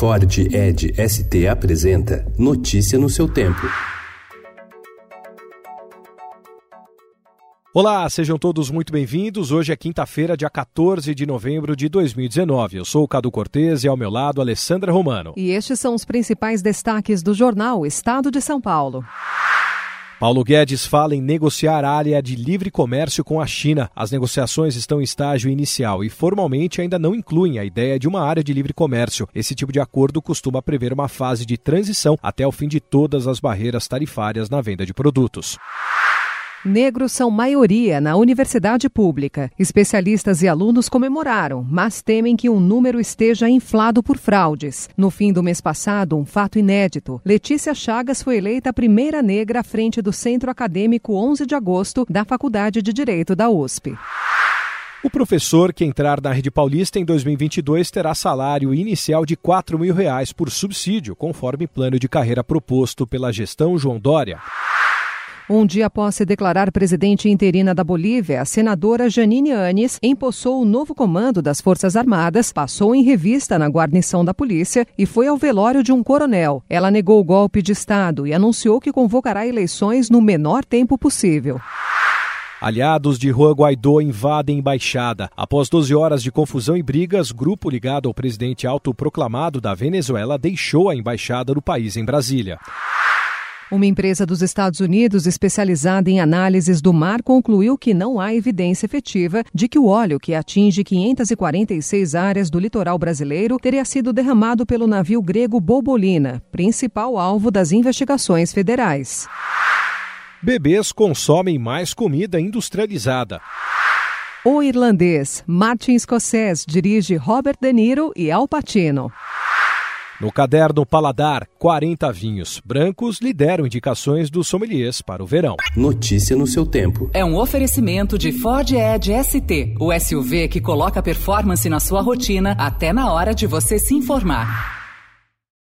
Ford Ed ST apresenta Notícia no seu tempo. Olá, sejam todos muito bem-vindos. Hoje é quinta-feira, dia 14 de novembro de 2019. Eu sou o Cadu Cortez e ao meu lado, Alessandra Romano. E estes são os principais destaques do jornal Estado de São Paulo. Paulo Guedes fala em negociar área de livre comércio com a China. As negociações estão em estágio inicial e formalmente ainda não incluem a ideia de uma área de livre comércio. Esse tipo de acordo costuma prever uma fase de transição até o fim de todas as barreiras tarifárias na venda de produtos. Negros são maioria na universidade pública. Especialistas e alunos comemoraram, mas temem que um número esteja inflado por fraudes. No fim do mês passado, um fato inédito. Letícia Chagas foi eleita a primeira negra à frente do Centro Acadêmico 11 de agosto da Faculdade de Direito da USP. O professor que entrar na rede paulista em 2022 terá salário inicial de 4 mil reais por subsídio, conforme plano de carreira proposto pela gestão João Dória. Um dia após se declarar presidente interina da Bolívia, a senadora Janine Anes empossou o novo comando das Forças Armadas, passou em revista na guarnição da polícia e foi ao velório de um coronel. Ela negou o golpe de Estado e anunciou que convocará eleições no menor tempo possível. Aliados de Juan Guaidó invadem embaixada. Após 12 horas de confusão e brigas, grupo ligado ao presidente autoproclamado da Venezuela deixou a embaixada do país em Brasília. Uma empresa dos Estados Unidos especializada em análises do mar concluiu que não há evidência efetiva de que o óleo que atinge 546 áreas do litoral brasileiro teria sido derramado pelo navio grego Bobolina, principal alvo das investigações federais. Bebês consomem mais comida industrializada. O irlandês Martin Scorsese dirige Robert De Niro e Al Pacino. No caderno Paladar, 40 vinhos brancos lideram indicações dos sommeliers para o verão. Notícia no seu tempo. É um oferecimento de Ford Edge ST, o SUV que coloca performance na sua rotina até na hora de você se informar.